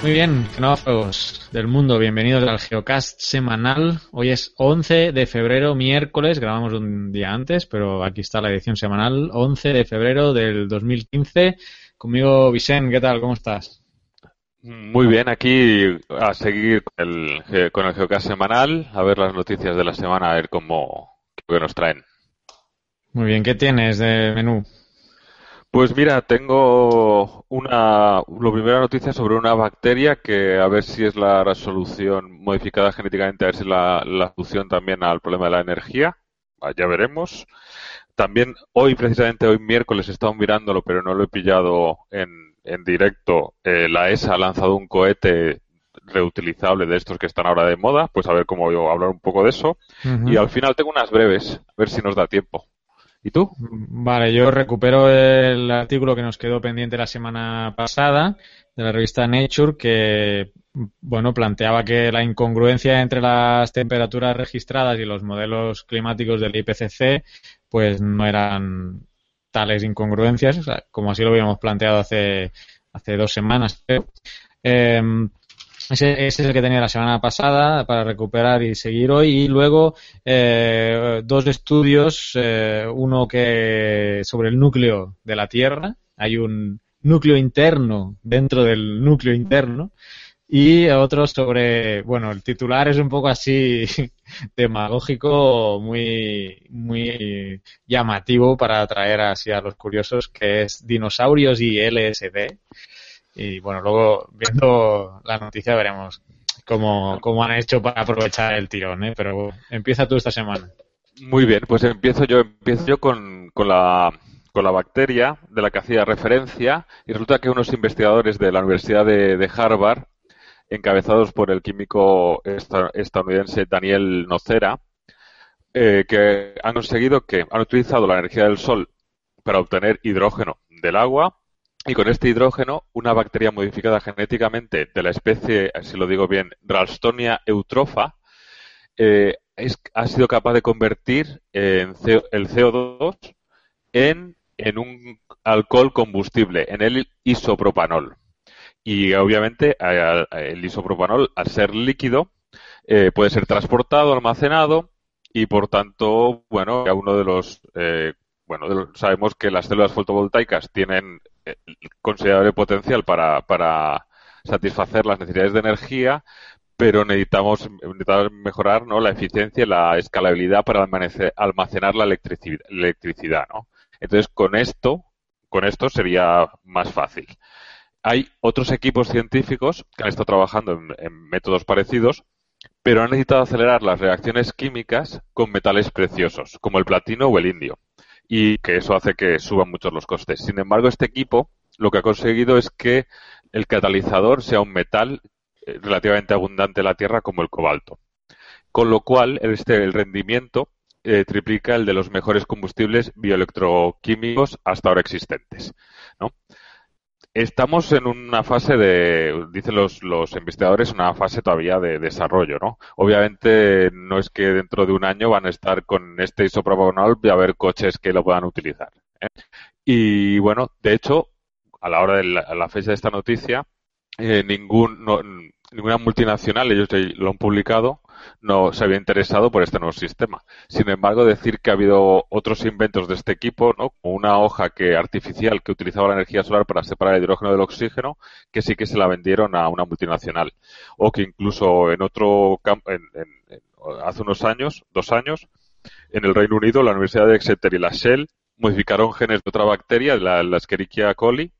Muy bien, genófagos del mundo, bienvenidos al Geocast semanal. Hoy es 11 de febrero, miércoles, grabamos un día antes, pero aquí está la edición semanal, 11 de febrero del 2015. Conmigo, Vicente, ¿qué tal? ¿Cómo estás? Muy bien, aquí a seguir con el, con el Geocast semanal, a ver las noticias de la semana, a ver cómo qué nos traen. Muy bien, ¿qué tienes de menú? Pues mira, tengo una, lo primera noticia sobre una bacteria que a ver si es la solución modificada genéticamente, a ver si es la, la solución también al problema de la energía. Ah, ya veremos. También hoy, precisamente hoy miércoles, he estado mirándolo, pero no lo he pillado en, en directo. Eh, la ESA ha lanzado un cohete reutilizable de estos que están ahora de moda, pues a ver cómo yo hablar un poco de eso. Y al final tengo unas breves, a ver si nos da tiempo. ¿Y tú? Vale, yo recupero el artículo que nos quedó pendiente la semana pasada de la revista Nature que bueno, planteaba que la incongruencia entre las temperaturas registradas y los modelos climáticos del IPCC pues no eran tales incongruencias, como así lo habíamos planteado hace, hace dos semanas. Eh, ese, es el que tenía la semana pasada para recuperar y seguir hoy. Y luego eh, dos estudios, eh, uno que sobre el núcleo de la Tierra. Hay un núcleo interno dentro del núcleo interno. Y otro sobre, bueno, el titular es un poco así demagógico, muy, muy llamativo para atraer así a los curiosos, que es dinosaurios y LSD. Y bueno, luego viendo la noticia veremos cómo, cómo han hecho para aprovechar el tirón, ¿eh? Pero empieza tú esta semana. Muy bien, pues empiezo yo, empiezo yo con, con la con la bacteria de la que hacía referencia y resulta que unos investigadores de la Universidad de, Harvard, encabezados por el químico estadounidense Daniel Nocera, eh, que han conseguido que han utilizado la energía del sol para obtener hidrógeno del agua y con este hidrógeno, una bacteria modificada genéticamente de la especie, si lo digo bien, Ralstonia eutrofa, eh, ha sido capaz de convertir el CO2 en, un alcohol combustible, en el isopropanol. Y obviamente el isopropanol, al ser líquido, eh, puede ser transportado, almacenado y por tanto, bueno, uno de los, eh, bueno, sabemos que las células fotovoltaicas tienen considerable potencial para, satisfacer las necesidades de energía, pero necesitamos, mejorar ¿no? la eficiencia y la escalabilidad para almacenar la electricidad, electricidad ¿no? Entonces, con esto, con esto sería más fácil. Hay otros equipos científicos que han estado trabajando en, en métodos parecidos, pero han necesitado acelerar las reacciones químicas con metales preciosos, como el platino o el indio y que eso hace que suban muchos los costes. Sin embargo, este equipo lo que ha conseguido es que el catalizador sea un metal eh, relativamente abundante en la Tierra como el cobalto. Con lo cual, este, el rendimiento eh, triplica el de los mejores combustibles bioelectroquímicos hasta ahora existentes. Estamos en una fase de, dicen los, los investigadores, una fase todavía de desarrollo, ¿no? Obviamente no es que dentro de un año van a estar con este isopropanol y a haber coches que lo puedan utilizar. ¿eh? Y bueno, de hecho, a la hora de la, fecha de esta noticia, eh, ningún, ninguna multinacional, ellos lo han publicado, no se había interesado por este nuevo sistema. Sin embargo, decir que ha habido otros inventos de este equipo, ¿no? como una hoja que artificial que utilizaba la energía solar para separar el hidrógeno del oxígeno, que sí que se la vendieron a una multinacional. O que incluso en otro campo, hace unos años, dos años, en el Reino Unido, la Universidad de Exeter y la Shell modificaron genes de otra bacteria, la, la Escherichia coli,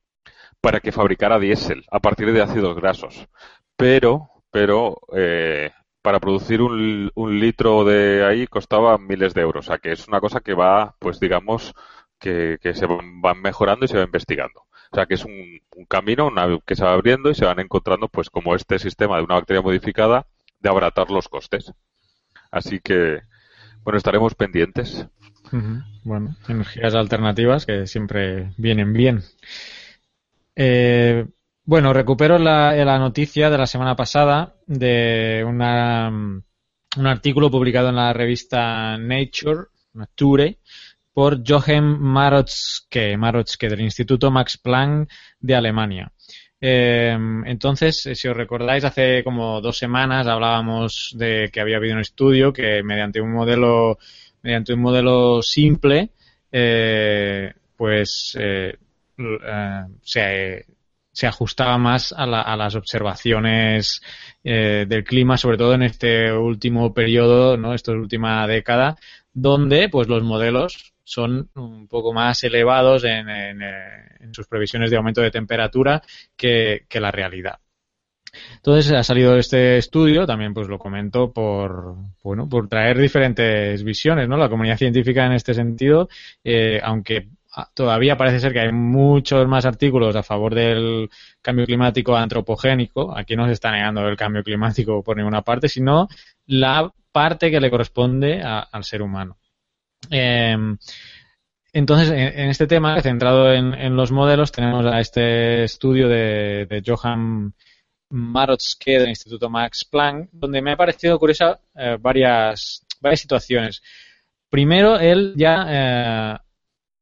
para que fabricara diésel a partir de ácidos grasos. Pero pero eh, para producir un, un, litro de ahí costaba miles de euros. O sea, que es una cosa que va, pues digamos, que, que se van mejorando y se va investigando. O sea, que es un, un camino una, que se va abriendo y se van encontrando, pues como este sistema de una bacteria modificada, de abaratar los costes. Así que, bueno, estaremos pendientes. Bueno, energías alternativas que siempre vienen bien. Eh, bueno, recupero la, noticia de la semana pasada de una, un artículo publicado en la revista Nature, Nature, por Jochen Marotzke, Marotzke del Instituto Max Planck de Alemania. Eh, entonces, eh, si os recordáis, hace como dos semanas hablábamos de que había habido un estudio que mediante un modelo, mediante un modelo simple, eh, pues eh, eh se, se, ajustaba más a, la, a las observaciones eh, del clima, sobre todo en este último periodo, ¿no? Esta última década, donde pues los modelos son un poco más elevados en, en, en sus previsiones de aumento de temperatura que, la realidad. Entonces ha salido este estudio, también pues lo comento por, bueno, por traer diferentes visiones, ¿no? La comunidad científica en este sentido, eh, aunque todavía parece ser que hay muchos más artículos a favor del cambio climático antropogénico. Aquí no se está negando el cambio climático por ninguna parte, sino la parte que le corresponde a, al ser humano. Eh, entonces, en, este tema, centrado en, los modelos, tenemos a este estudio de, de Johan Marotzke del Instituto Max Planck, donde me ha parecido curiosa eh, varias, varias situaciones. Primero, él ya, eh,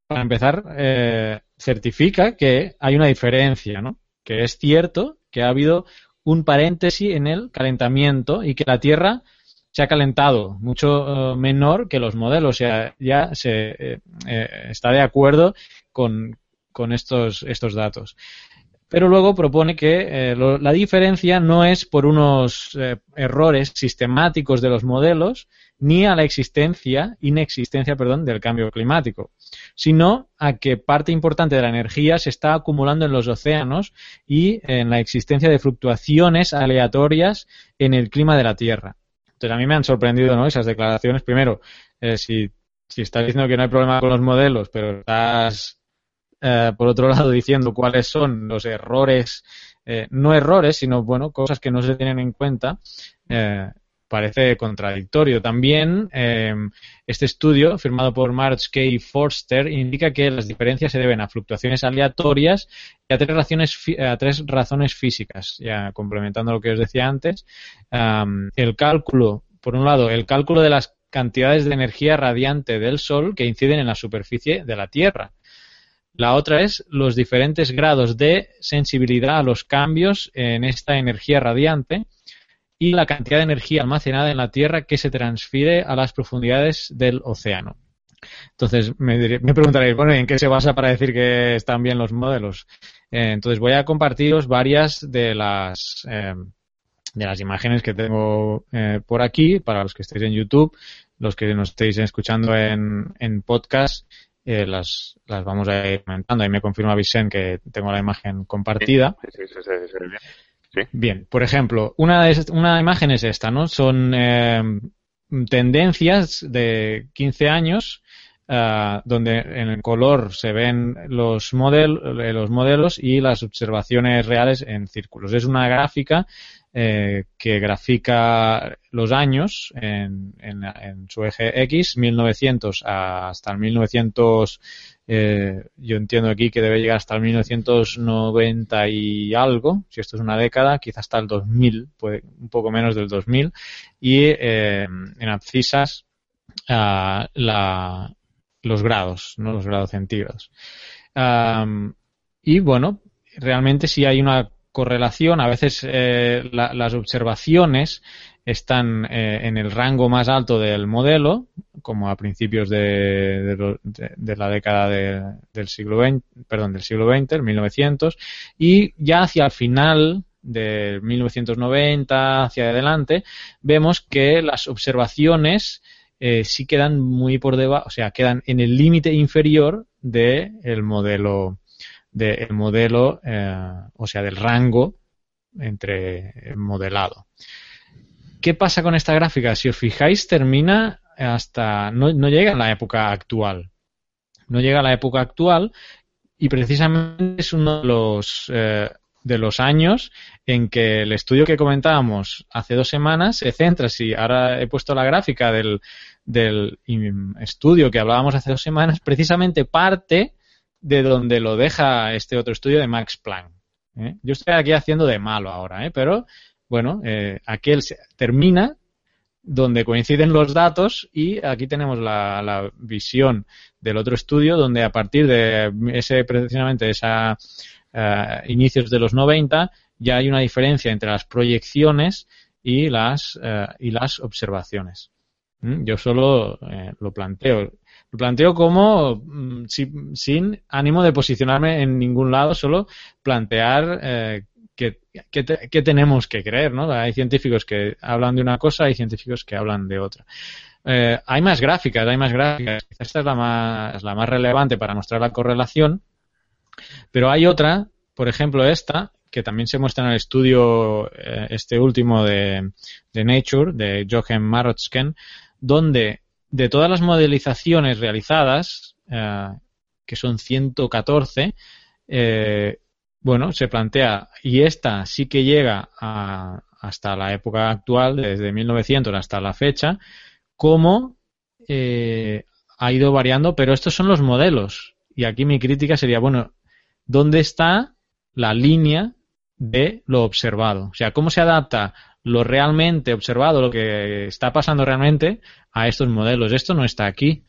para empezar, eh, certifica que hay una diferencia, ¿no? Que es cierto que ha habido un paréntesis en el calentamiento y que la Tierra se ha calentado mucho uh, menor que los modelos. O sea, ya se eh, eh, está de acuerdo con, con estos, estos datos. Pero luego propone que eh, la diferencia no es por unos eh, errores sistemáticos de los modelos ni a la existencia, inexistencia, perdón, del cambio climático, sino a que parte importante de la energía se está acumulando en los océanos y en la existencia de fluctuaciones aleatorias en el clima de la Tierra. Entonces a mí me han sorprendido ¿no? esas declaraciones. Primero, eh, si, si estás diciendo que no hay problema con los modelos, pero estás, eh, por otro lado, diciendo cuáles son los errores, eh, no errores, sino, bueno, cosas que no se tienen en cuenta, eh, parece contradictorio. También eh, este estudio, firmado por March K. Forster, indica que las diferencias se deben a fluctuaciones aleatorias y a tres, razones, a tres razones físicas. Ya complementando lo que os decía antes, el cálculo, por un lado, el cálculo de las cantidades de energía radiante del Sol que inciden en la superficie de la Tierra. La otra es los diferentes grados de sensibilidad a los cambios en esta energía radiante y la cantidad de energía almacenada en la Tierra que se transfiere a las profundidades del océano. Entonces me, me preguntaréis, bueno, ¿en qué se basa para decir que están bien los modelos? Eh, entonces voy a compartiros varias de las eh, de las imágenes que tengo eh, por aquí para los que estéis en YouTube, los que nos estéis escuchando en, en podcast, eh, las, las vamos a ir comentando. Ahí me confirma Vicente que tengo la imagen compartida. Sí, sí, sí, Sí. Bien, por ejemplo, una, es, una imagen es esta, ¿no? Son eh, tendencias de 15 años uh, donde en el color se ven los, model, los modelos y las observaciones reales en círculos. Es una gráfica eh, que grafica los años en, en, su eje X, 1900 hasta el 1900 eh, yo entiendo aquí que debe llegar hasta el 1990 y algo, si esto es una década, quizás hasta el 2000, puede, un poco menos del 2000, y eh, en abscisas uh, la, los grados, ¿no? los grados centígrados. Um, y bueno, realmente sí hay una correlación, a veces eh, la, las observaciones están eh, en el rango más alto del modelo, como a principios de, la década de, del siglo XX, perdón, del siglo XX, el 1900, y ya hacia el final de 1990 hacia adelante, vemos que las observaciones eh, sí quedan muy por debajo, o sea, quedan en el límite inferior del de modelo, del de modelo, eh, o sea, del rango entre modelado. ¿Qué pasa con esta gráfica? Si os fijáis, termina hasta. No, llega a la época actual. No llega a la época actual y precisamente es uno de los, eh, de los años en que el estudio que comentábamos hace dos semanas se centra. Si ahora he puesto la gráfica del, del estudio que hablábamos hace dos semanas, precisamente parte de donde lo deja este otro estudio de Max Planck. ¿eh? Yo estoy aquí haciendo de malo ahora, ¿eh? pero bueno, eh, aquel termina donde coinciden los datos y aquí tenemos la, visión del otro estudio donde a partir de ese precisamente esa eh, inicios de los 90 ya hay una diferencia entre las proyecciones y las eh, y las observaciones. ¿Mm? Yo solo lo planteo. Lo planteo como mm, sin, ánimo de posicionarme en ningún lado, solo plantear qué, tenemos que creer, ¿no? Hay científicos que hablan de una cosa, hay científicos que hablan de otra. Eh, hay más gráficas, hay más gráficas. Esta es la más, la más relevante para mostrar la correlación, pero hay otra, por ejemplo esta, que también se muestra en el estudio, eh, este último de, Nature, de Jochen Marotsken, donde de todas las modelizaciones realizadas, eh, que son 114, eh, bueno, se plantea, y esta sí que llega hasta la época actual, desde 1900 hasta la fecha, cómo eh, ha ido variando, pero estos son los modelos. Y aquí mi crítica sería, bueno, ¿dónde está la línea de lo observado? O sea, ¿cómo se adapta lo realmente observado, lo que está pasando realmente, a estos modelos? Esto no está aquí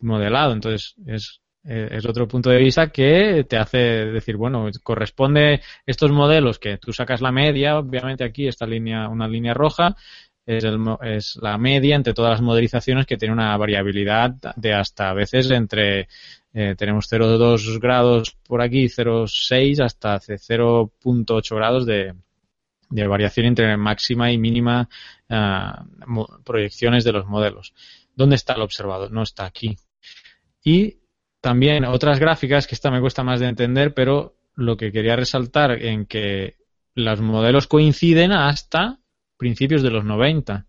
modelado, entonces es eh, es otro punto de vista que te hace decir, bueno, corresponde estos modelos que tú sacas la media, obviamente aquí esta línea, una línea roja, es, el, es la media entre todas las modelizaciones que tiene una variabilidad de hasta a veces entre eh, tenemos 0,2 grados por aquí, 0,6 hasta 0,8 grados de, de, variación entre máxima y mínima uh, proyecciones de los modelos. ¿Dónde está el observado? No está aquí. Y también otras gráficas, que esta me cuesta más de entender, pero lo que quería resaltar en que los modelos coinciden hasta principios de los 90.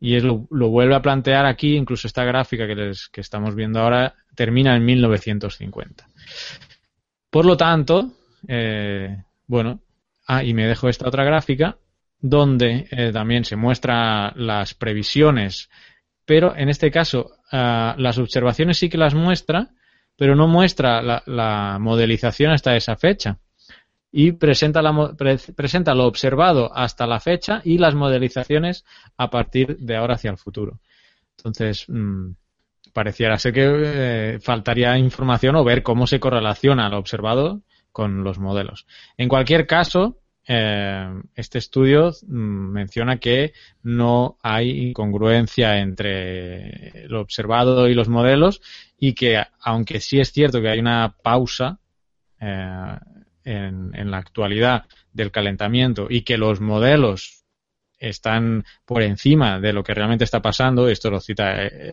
Y es lo, vuelve a plantear aquí, incluso esta gráfica que, les, que estamos viendo ahora termina en 1950. Por lo tanto, eh, bueno, ah, y me dejo esta otra gráfica donde eh, también se muestra las previsiones, pero en este caso ah, las observaciones sí que las muestra, pero no muestra la, modelización hasta esa fecha. Y presenta, presenta lo observado hasta la fecha y las modelizaciones a partir de ahora hacia el futuro. Entonces, mm, pareciera ser que eh, faltaría información o ver cómo se correlaciona lo observado con los modelos. En cualquier caso, eh, este estudio mm, menciona que no hay incongruencia entre lo observado y los modelos y que aunque sí es cierto que hay una pausa eh, en, la actualidad del calentamiento y que los modelos están por encima de lo que realmente está pasando, esto lo cita, eh,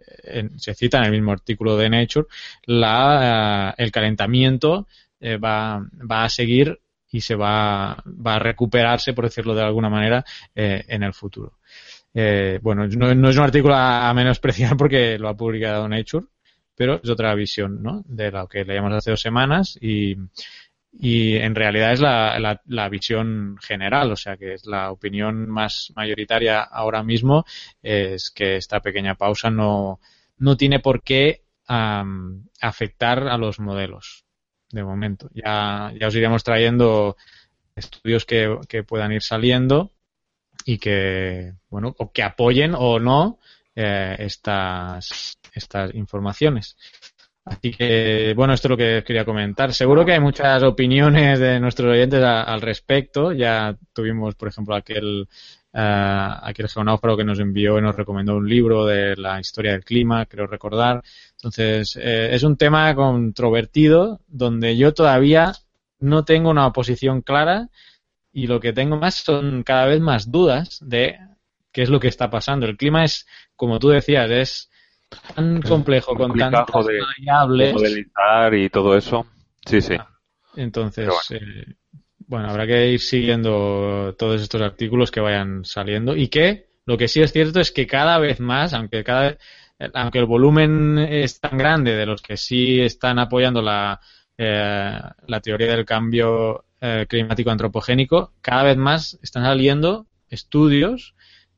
se cita en el mismo artículo de Nature, la, el calentamiento va, va a seguir y se va, va a recuperarse, por decirlo de alguna manera, eh, en el futuro. Eh, bueno, no, es un artículo a, menospreciar porque lo ha publicado Nature, pero es otra visión, ¿no? De lo que leíamos hace dos semanas y, y en realidad es la, la, visión general, o sea que es la opinión más mayoritaria ahora mismo es que esta pequeña pausa no, no tiene por qué afectar a los modelos de momento. Ya, ya os iremos trayendo estudios que, que puedan ir saliendo y que, bueno, o que apoyen o no eh, estas, estas informaciones. Así que, bueno, esto es lo que quería comentar. Seguro que hay muchas opiniones de nuestros oyentes al respecto. Ya tuvimos, por ejemplo, aquel, uh, aquel geonáufrago que nos envió y nos recomendó un libro de la historia del clima, creo recordar. Entonces, eh, es un tema controvertido donde yo todavía no tengo una posición clara y lo que tengo más son cada vez más dudas de qué es lo que está pasando. El clima es, como tú decías, es tan complejo con tantas variables. modelizar y todo eso. Sí, sí. Entonces, eh, bueno, habrá que ir siguiendo todos estos artículos que vayan saliendo y que lo que sí es cierto es que cada vez más, aunque cada aunque el volumen es tan grande de los que sí están apoyando la, eh, la teoría del cambio eh, climático antropogénico, cada vez más están saliendo estudios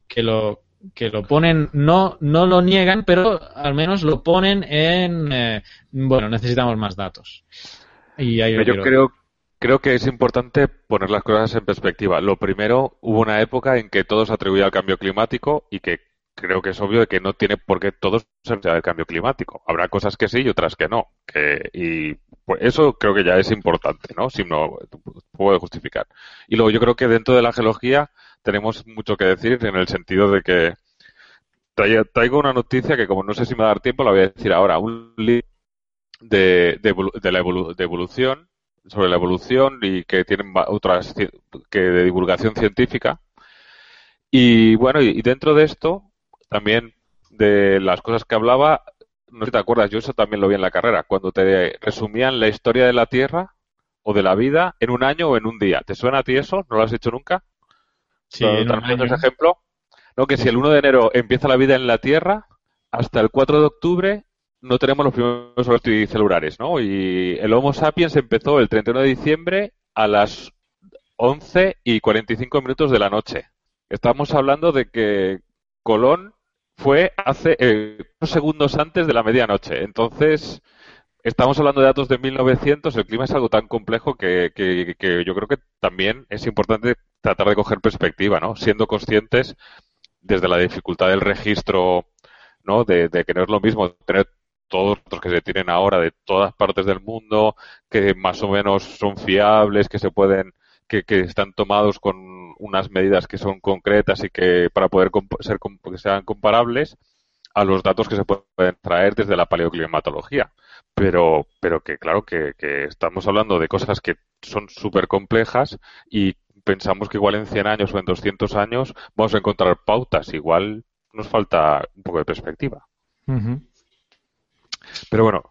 que lo que lo ponen, no, no lo niegan, pero al menos lo ponen en, eh, bueno, necesitamos más datos. Y yo creo, creo que es importante poner las cosas en perspectiva. Lo primero, hubo una época en que todo se atribuía al cambio climático y que creo que es obvio de que no tiene por qué todo ser del cambio climático. Habrá cosas que sí y otras que no. Y pues eso creo que ya es importante, ¿no? Si no puede justificar. Y luego yo creo que dentro de la geología tenemos mucho que decir en el sentido de que traigo una noticia que como no sé si me va a dar tiempo la voy a decir ahora. Un libro de, de, la de evolución sobre la evolución y que tienen otras que de divulgación científica. Y bueno, y dentro de esto, también de las cosas que hablaba, no sé si te acuerdas, yo eso también lo vi en la carrera, cuando te resumían la historia de la Tierra o de la vida en un año o en un día. ¿Te suena a ti eso? ¿No lo has hecho nunca? Sí, un ese ejemplo. No, que si el 1 de enero empieza la vida en la Tierra, hasta el 4 de octubre no tenemos los primeros celulares, ¿no? Y el Homo sapiens empezó el 31 de diciembre a las 11 y 45 minutos de la noche. Estamos hablando de que Colón fue hace eh, unos segundos antes de la medianoche. Entonces, estamos hablando de datos de 1900. El clima es algo tan complejo que, yo creo que también es importante tratar de coger perspectiva, ¿no? Siendo conscientes desde la dificultad del registro, ¿no? De, que no es lo mismo tener todos los que se tienen ahora de todas partes del mundo, que más o menos son fiables, que se pueden, que, que están tomados con unas medidas que son concretas y que para poder ser que sean comparables a los datos que se pueden traer desde la paleoclimatología. Pero, pero que claro que, estamos hablando de cosas que son súper complejas y pensamos que igual en 100 años o en 200 años vamos a encontrar pautas. Igual nos falta un poco de perspectiva. Pero bueno,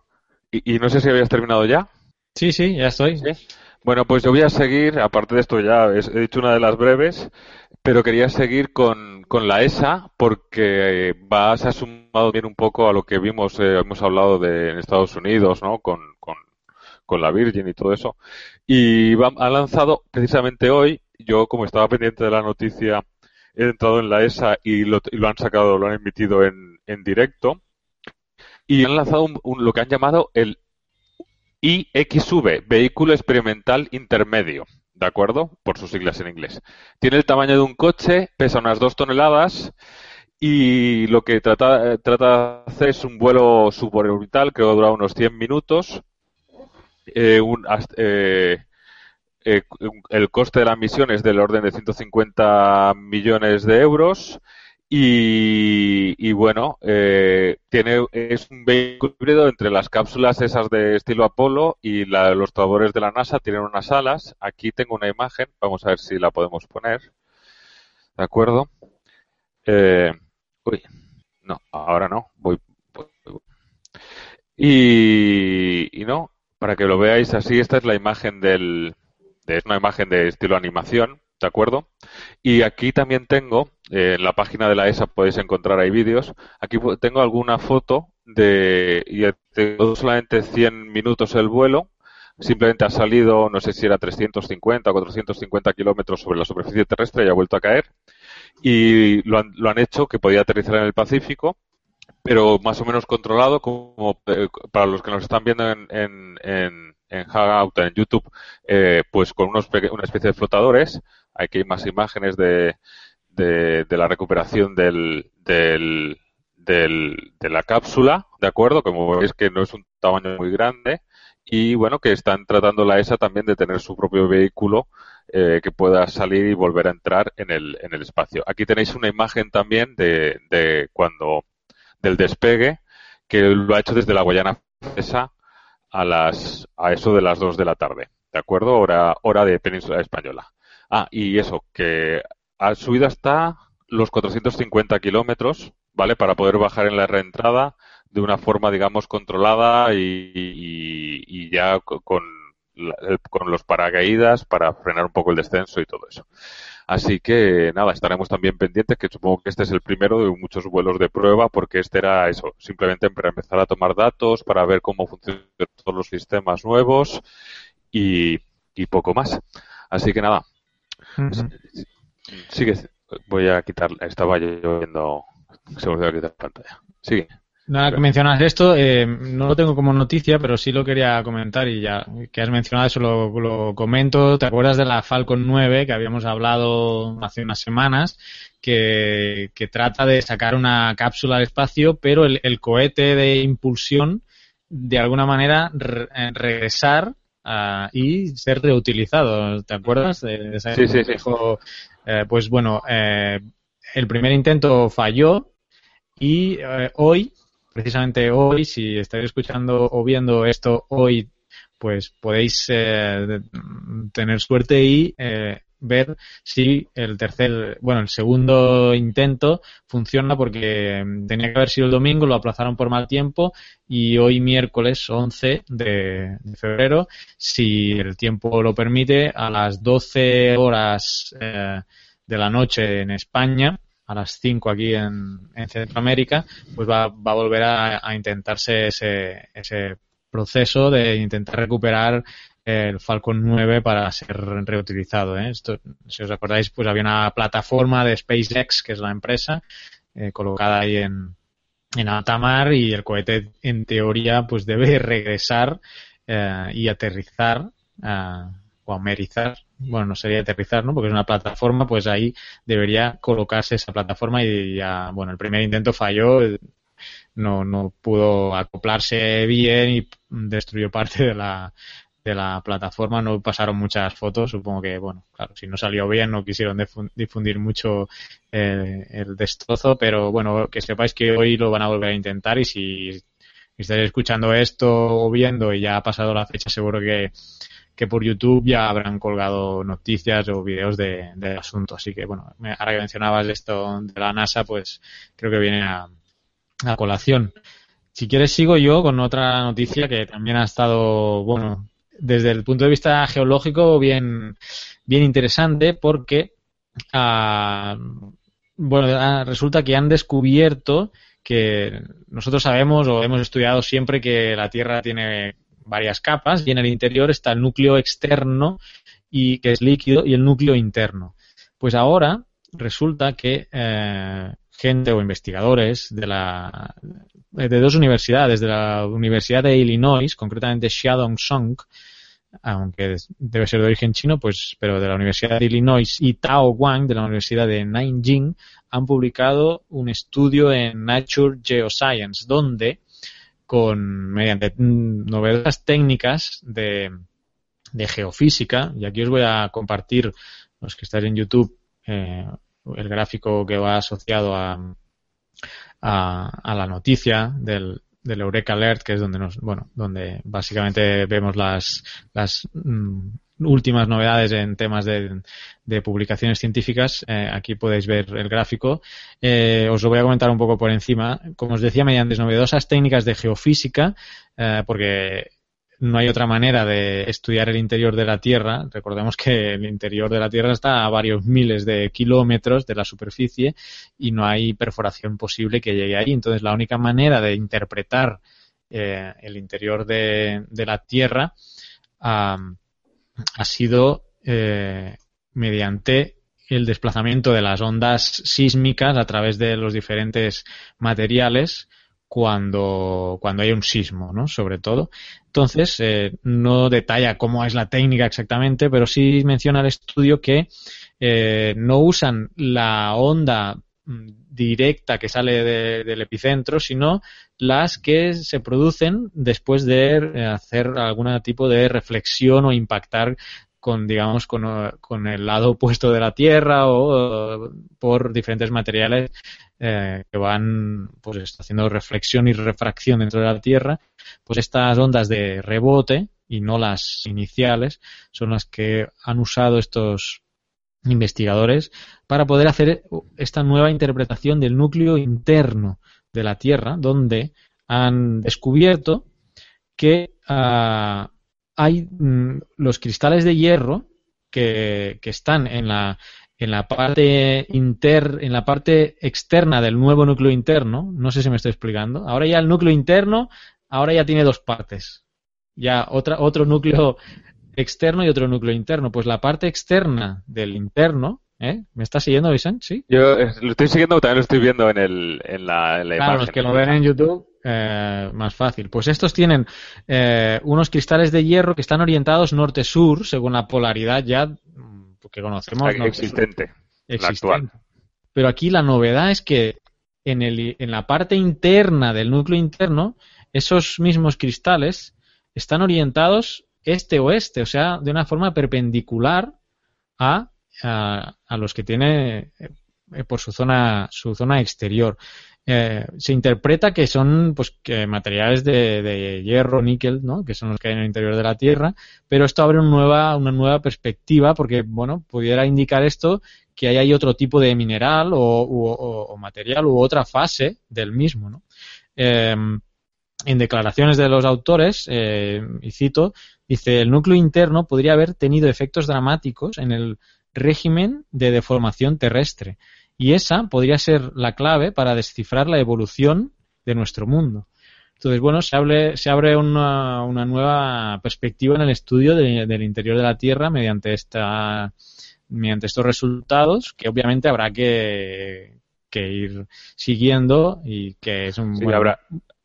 y, no sé si habías terminado ya. Sí, sí, ya estoy. Bueno, pues yo voy a seguir, aparte de esto ya he dicho una de las breves, pero quería seguir con, la ESA porque va, se ha sumado bien un poco a lo que vimos, eh, hemos hablado de en Estados Unidos, ¿no? Con, con, la Virgin y todo eso. Y ha lanzado precisamente hoy, yo como estaba pendiente de la noticia, he entrado en la ESA y lo, han sacado, lo han emitido en, en directo. Y han lanzado lo que han llamado el IXV, Vehículo Experimental Intermedio, ¿de acuerdo? Por sus siglas en inglés. Tiene el tamaño de un coche, pesa unas dos toneladas y lo que trata, trata de hacer es un vuelo suborbital, que dura unos 100 minutos. Eh, eh, eh, el coste de la misión es del orden de 150 millones de euros y, bueno, eh, tiene, es un vehículo híbrido entre las cápsulas esas de estilo Apolo y los trabajadores de la NASA tienen unas alas. Aquí tengo una imagen, vamos a ver si la podemos poner. ¿De acuerdo? Eh, uy, no, ahora no. Voy, Y, y, no, para que lo veáis así, esta es la imagen del, es una imagen de estilo animación ¿De acuerdo? Y aquí también tengo, en la página de la ESA podéis encontrar ahí vídeos. Aquí tengo alguna foto de, y tengo solamente 100 minutos el vuelo. Simplemente ha salido, no sé si era 350 o 450 kilómetros sobre la superficie terrestre y ha vuelto a caer. Y lo han, lo han hecho que podía aterrizar en el Pacífico, pero más o menos controlado, como eh, para los que nos están viendo en, en, en, en Hangout, en YouTube, eh, pues con unos, una especie de flotadores Aquí hay más imágenes de, de, la recuperación del, del, de la cápsula, ¿de acuerdo? Como veis que no es un tamaño muy grande y bueno, que están tratando la ESA también de tener su propio vehículo eh, que pueda salir y volver a entrar en el, en el espacio. Aquí tenéis una imagen también de, de cuando del despegue que lo ha hecho desde la Guayana Francesa a las a eso de las 2 de la tarde, ¿de acuerdo? Hora hora de Península Española. Ah, y eso, que ha subido hasta los 450 kilómetros, ¿vale? Para poder bajar en la reentrada de una forma, digamos, controlada y, ya con con los paracaídas para frenar un poco el descenso y todo eso. Así que nada, estaremos también pendientes, que supongo que este es el primero de muchos vuelos de prueba, porque este era eso, simplemente para empezar a tomar datos, para ver cómo funcionan todos los sistemas nuevos y, poco más. Así que nada, sigue, voy a quitar, estaba yo viendo, se me a quitar la pantalla. Sigue. Nada que mencionas esto, eh, no lo tengo como noticia, pero sí lo quería comentar y ya que has mencionado eso lo, comento. ¿Te acuerdas de la Falcon 9 que habíamos hablado hace unas semanas? Que, trata de sacar una cápsula al espacio, pero el, cohete de impulsión, de alguna manera, eh, regresar ah, y ser reutilizado. ¿Te acuerdas de, esa sí, sí, sí. Eh, pues bueno, el primer intento falló y hoy precisamente hoy, si estáis escuchando o viendo esto hoy, pues podéis eh, tener suerte y eh, ver si el tercer, bueno, el segundo intento funciona porque tenía que haber sido el domingo, lo aplazaron por mal tiempo y hoy miércoles 11 de, febrero, si el tiempo lo permite, a las 12 horas eh, de la noche en España, a las 5 aquí en, Centroamérica, pues va, a volver a, intentarse ese, ese proceso de intentar recuperar el Falcon 9 para ser reutilizado. ¿eh? Esto, si os acordáis, pues había una plataforma de SpaceX, que es la empresa, eh, colocada ahí en, en alta y el cohete, en teoría, pues debe regresar eh, y aterrizar o amerizar, bueno, no sería aterrizar, ¿no? Porque es una plataforma, pues ahí debería colocarse esa plataforma y ya, bueno, el primer intento falló, no, no pudo acoplarse bien y destruyó parte de la, de la plataforma, no pasaron muchas fotos, supongo que, bueno, claro, si no salió bien no quisieron difundir mucho eh, el destrozo, pero bueno, que sepáis que hoy lo van a volver a intentar y si estáis escuchando esto o viendo y ya ha pasado la fecha, seguro que que por YouTube ya habrán colgado noticias o videos de, del asunto. Así que, bueno, ahora que mencionabas esto de la NASA, pues creo que viene a, colación. Si quieres, sigo yo con otra noticia que también ha estado, bueno, desde el punto de vista geológico, bien, bien interesante porque, ah, bueno, ah, resulta que han descubierto que nosotros sabemos o hemos estudiado siempre que la Tierra tiene varias capas y en el interior está el núcleo externo y que es líquido y el núcleo interno. Pues ahora resulta que eh, gente o investigadores de la de dos universidades, de la Universidad de Illinois, concretamente Xiaodong Song, aunque debe ser de origen chino, pues, pero de la Universidad de Illinois y Tao Wang de la Universidad de Nanjing han publicado un estudio en Nature Geoscience donde con mediante novedosas técnicas de, geofísica y aquí os voy a compartir los que estáis en YouTube eh, el gráfico que va asociado a, a, la noticia del, Eureka Alert que es donde nos bueno donde básicamente vemos las las mm, últimas novedades en temas de, publicaciones científicas. Eh, aquí podéis ver el gráfico. Eh, os lo voy a comentar un poco por encima. Como os decía, mediante novedosas técnicas de geofísica, eh, porque no hay otra manera de estudiar el interior de la Tierra. Recordemos que el interior de la Tierra está a varios miles de kilómetros de la superficie y no hay perforación posible que llegue ahí. Entonces, la única manera de interpretar el interior de, la Tierra ha sido eh, mediante el desplazamiento de las ondas sísmicas a través de los diferentes materiales cuando, cuando hay un sismo, ¿no? Sobre todo. Entonces, eh, no detalla cómo es la técnica exactamente, pero sí menciona el estudio que eh, no usan la onda mm, directa que sale del epicentro, sino las que se producen después de eh, hacer algún tipo de reflexión o impactar con digamos con, el lado opuesto de la Tierra o por diferentes materiales eh, que van pues haciendo reflexión y refracción dentro de la Tierra pues estas ondas de rebote y no las iniciales son las que han usado estos investigadores para poder hacer esta nueva interpretación del núcleo interno de la Tierra, donde han descubierto que ah, hay mm, los cristales de hierro que, que están en la, en la parte inter, en la parte externa del nuevo núcleo interno, no sé si me estoy explicando. Ahora ya el núcleo interno, ahora ya tiene dos partes. Ya otra, otro núcleo externo y otro núcleo interno. Pues la parte externa del interno, ¿eh? ¿Me está siguiendo, Vicente? Sí. Yo lo estoy siguiendo, también lo estoy viendo en, el, en la, en la claro, los que lo ven en YouTube, eh, más fácil. Pues estos tienen eh, unos cristales de hierro que están orientados norte-sur, según la polaridad ya que conocemos. Existente. Actual. Pero aquí la novedad es que en, el, en la parte interna del núcleo interno, esos mismos cristales están orientados este-oeste, o sea, de una forma perpendicular a, a, los que tiene eh, por su zona, su zona exterior. Eh, se interpreta que son pues que materiales de, de, hierro, níquel, ¿no? que son los que hay en el interior de la Tierra, pero esto abre una nueva, una nueva perspectiva porque, bueno, pudiera indicar esto que hay otro tipo de mineral o, o, material u otra fase del mismo. ¿no? Eh, en declaraciones de los autores, eh, y cito, dice, el núcleo interno podría haber tenido efectos dramáticos en el régimen de deformación terrestre y esa podría ser la clave para descifrar la evolución de nuestro mundo. Entonces, bueno, se, abre, se abre una, una nueva perspectiva en el estudio del interior de la Tierra mediante, esta, mediante estos resultados que obviamente habrá que, que ir siguiendo y que es un sí, habrá,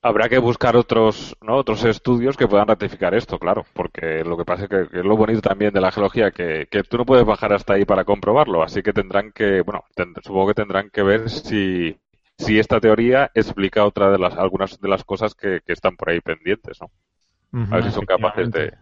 Habrá que buscar otros, ¿no? otros estudios que puedan ratificar esto, claro, porque lo que pasa es que, es lo bonito también de la geología, que, que, tú no puedes bajar hasta ahí para comprobarlo, así que tendrán que, bueno, supongo que tendrán que ver si, si esta teoría explica otra de las, algunas de las cosas que, que están por ahí pendientes, ¿no? A ver si son capaces de,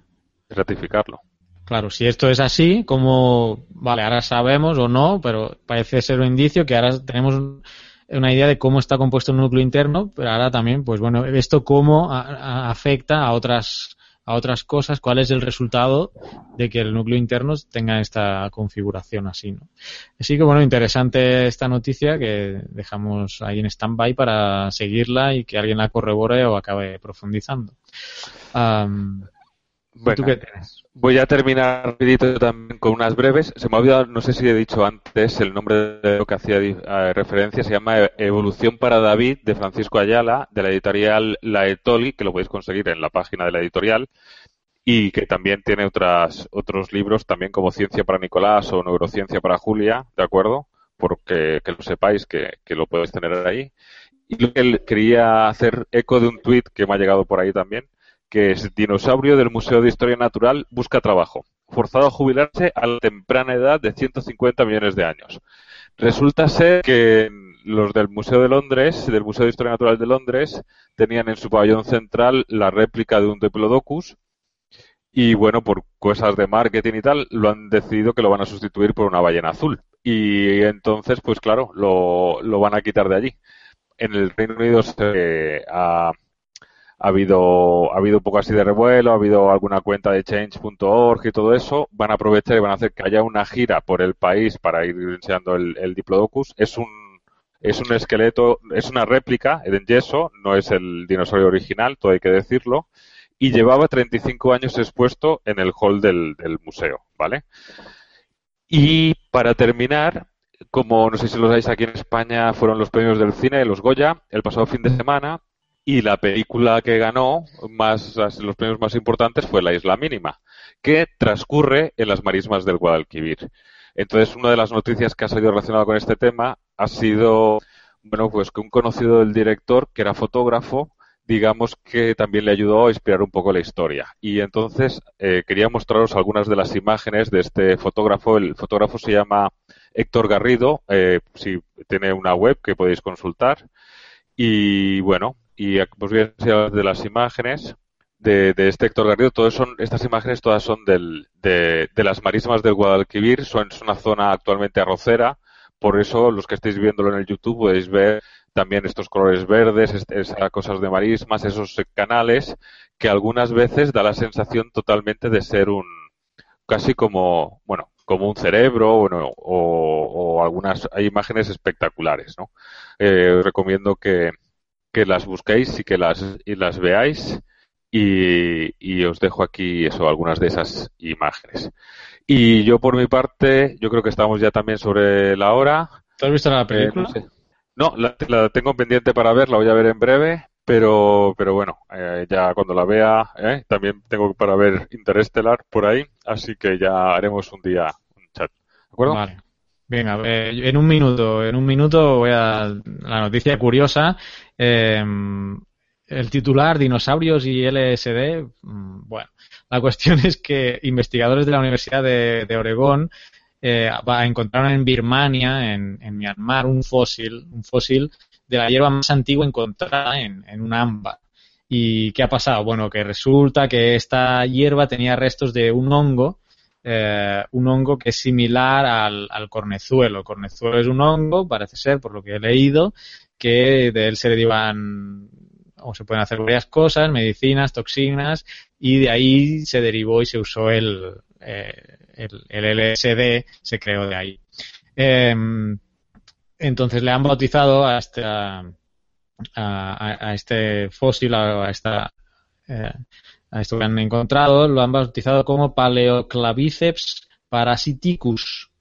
ratificarlo. Claro, si esto es así, como, vale, ahora sabemos o no, pero parece ser un indicio que ahora tenemos una idea de cómo está compuesto el núcleo interno, pero ahora también, pues bueno, esto cómo afecta a otras a otras cosas, cuál es el resultado de que el núcleo interno tenga esta configuración así, ¿no? Así que bueno, interesante esta noticia que dejamos ahí en stand-by para seguirla y que alguien la corrobore o acabe profundizando. ¿Tú qué tienes? Voy a terminar rapidito también con unas breves. Se me ha olvidado, no sé si he dicho antes el nombre de lo que hacía eh, referencia. Se llama Evolución para David de Francisco Ayala, de la editorial La Etoli, que lo podéis conseguir en la página de la editorial y que también tiene otras, otros libros también como Ciencia para Nicolás o Neurociencia para Julia, ¿de acuerdo? Porque que lo sepáis que, que lo podéis tener ahí. Y lo que quería hacer eco de un tuit que me ha llegado por ahí también, que es dinosaurio del Museo de Historia Natural, busca trabajo, forzado a jubilarse a la temprana edad de 150 millones de años. Resulta ser que los del Museo de Londres, del Museo de Historia Natural de Londres, tenían en su pabellón central la réplica de un Diplodocus y bueno, por cosas de marketing y tal, lo han decidido que lo van a sustituir por una ballena azul. Y entonces, pues claro, lo, lo van a quitar de allí. En el Reino Unido se ha habido, ha habido un poco así de revuelo, ha habido alguna cuenta de change.org y todo eso, van a aprovechar y van a hacer que haya una gira por el país para ir enseñando el, Diplodocus. Es un, es un esqueleto, es una réplica en yeso, no es el dinosaurio original, todo hay que decirlo, y llevaba 35 años expuesto en el hall del, del museo, ¿vale? Y para terminar, como no sé si lo sabéis, aquí en España fueron los premios del cine, los Goya, el pasado fin de semana, y la película que ganó más los premios más importantes fue La Isla Mínima, que transcurre en las marismas del Guadalquivir. Entonces, una de las noticias que ha salido relacionada con este tema ha sido, bueno, pues que un conocido del director, que era fotógrafo, digamos que también le ayudó a inspirar un poco la historia. Y entonces eh, quería mostraros algunas de las imágenes de este fotógrafo. El fotógrafo se llama Héctor Garrido, eh, si tiene una web que podéis consultar. Y bueno, y pues bien de las imágenes de, este Héctor Garrido, todas son, estas imágenes todas son del, de, las marismas del Guadalquivir, son, es una zona actualmente arrocera, por eso los que estéis viéndolo en el YouTube podéis ver también estos colores verdes, esas cosas de marismas, esos canales, que algunas veces da la sensación totalmente de ser un, casi como, bueno, como un cerebro, bueno, o, algunas, hay imágenes espectaculares, ¿no? Eh, recomiendo que, que las busquéis y que las, y las veáis. y, os dejo aquí eso, algunas de esas imágenes. Y yo por mi parte, yo creo que estamos ya también sobre la hora. ¿Tú has visto la película? no, la, tengo pendiente para ver, la voy a ver en breve, pero, pero bueno, eh, ya cuando la vea, eh, también tengo para ver Interestelar por ahí, así que ya haremos un día un chat. ¿De acuerdo? Vale. Venga, eh, en un minuto, en un minuto voy a la noticia curiosa. Eh, el titular, dinosaurios y LSD, mm, bueno, la cuestión es que investigadores de la Universidad de, Oregón eh, encontraron en Birmania, en, Myanmar, un fósil, un fósil de la hierba más antigua encontrada en, un ámbar. ¿Y qué ha pasado? Bueno, que resulta que esta hierba tenía restos de un hongo, eh, un hongo que es similar al, al cornezuelo. El cornezuelo es un hongo, parece ser, por lo que he leído, que de él se derivan o se pueden hacer varias cosas, medicinas, toxinas, y de ahí se derivó y se usó el, eh, el, LSD, se creó de ahí. Em, entonces le han bautizado a, a, este fósil, a, esta, eh, esto que han encontrado, lo han bautizado como Paleoclaviceps parasiticus.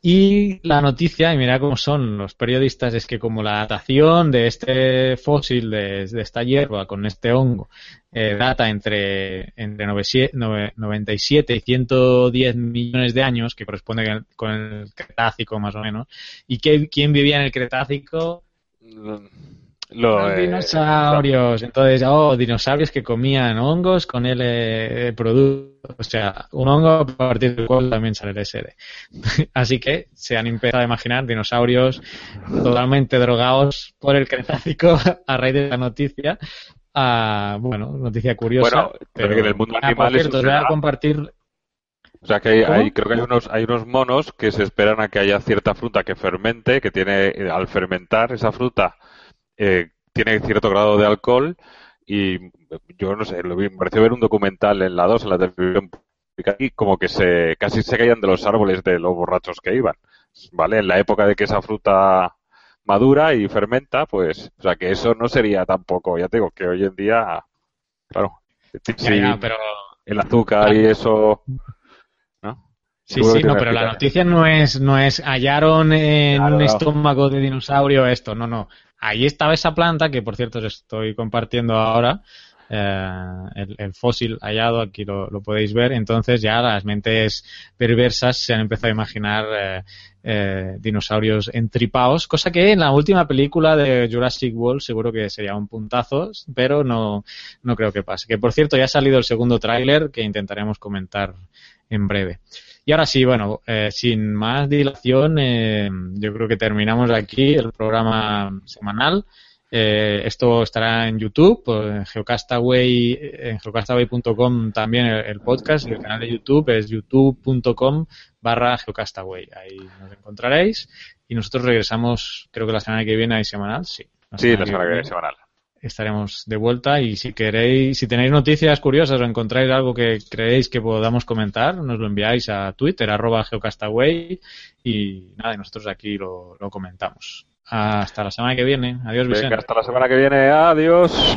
Y la noticia, y mira cómo son los periodistas, es que como la datación de este fósil, de, esta hierba con este hongo, eh, data entre, entre 97 y 110 millones de años, que corresponde con el Cretácico más o menos, y que, quién vivía en el Cretácico, los eh, dinosaurios. Entonces, oh, dinosaurios que comían hongos con el eh, producto. O sea, un hongo a partir del cual también sale el SD. Así que se han empezado a imaginar dinosaurios totalmente drogados por el Cretácico a raíz de la noticia. Ah, bueno, noticia curiosa. Bueno, pero que en el mundo ah, animal es voy a compartir o sea que hay, creo que hay unos, hay unos monos que se esperan a que haya cierta fruta que fermente, que tiene, al fermentar esa fruta, eh, tiene cierto grado de alcohol y yo no sé, lo vi, me pareció ver un documental en la 2, en la televisión y como que se casi se caían de los árboles de los borrachos que iban. ¿Vale? En la época de que esa fruta madura y fermenta, pues, o sea, que eso no sería tampoco, ya te digo, que hoy en día, claro, pero... el azúcar y eso, ¿no? Sí, sí, no, pero la noticia no es, no es hallaron en un estómago de dinosaurio esto, no, no ahí estaba esa planta, que por cierto os estoy compartiendo ahora, eh, el, fósil hallado, aquí lo, podéis ver, entonces ya las mentes perversas se han empezado a imaginar eh, eh, dinosaurios entripados, cosa que en la última película de Jurassic World seguro que sería un puntazo, pero no, no creo que pase. Que por cierto ya ha salido el segundo tráiler que intentaremos comentar en breve. Y ahora sí, bueno, eh, sin más dilación, eh, yo creo que terminamos aquí el programa semanal. Eh, esto estará en YouTube, en Geocastaway, en geocastaway.com también el, podcast y el canal de YouTube es youtube.com barra geocastaway. Ahí nos encontraréis y nosotros regresamos, creo que la semana que viene hay semanal, sí. sí, la semana que viene semanal estaremos de vuelta y si queréis, si tenéis noticias curiosas o encontráis algo que creéis que podamos comentar, nos lo enviáis a Twitter, arroba geocastaway y nada, nosotros aquí lo, comentamos. Hasta la semana que viene. Adiós, Vicente. hasta la semana que viene. Adiós.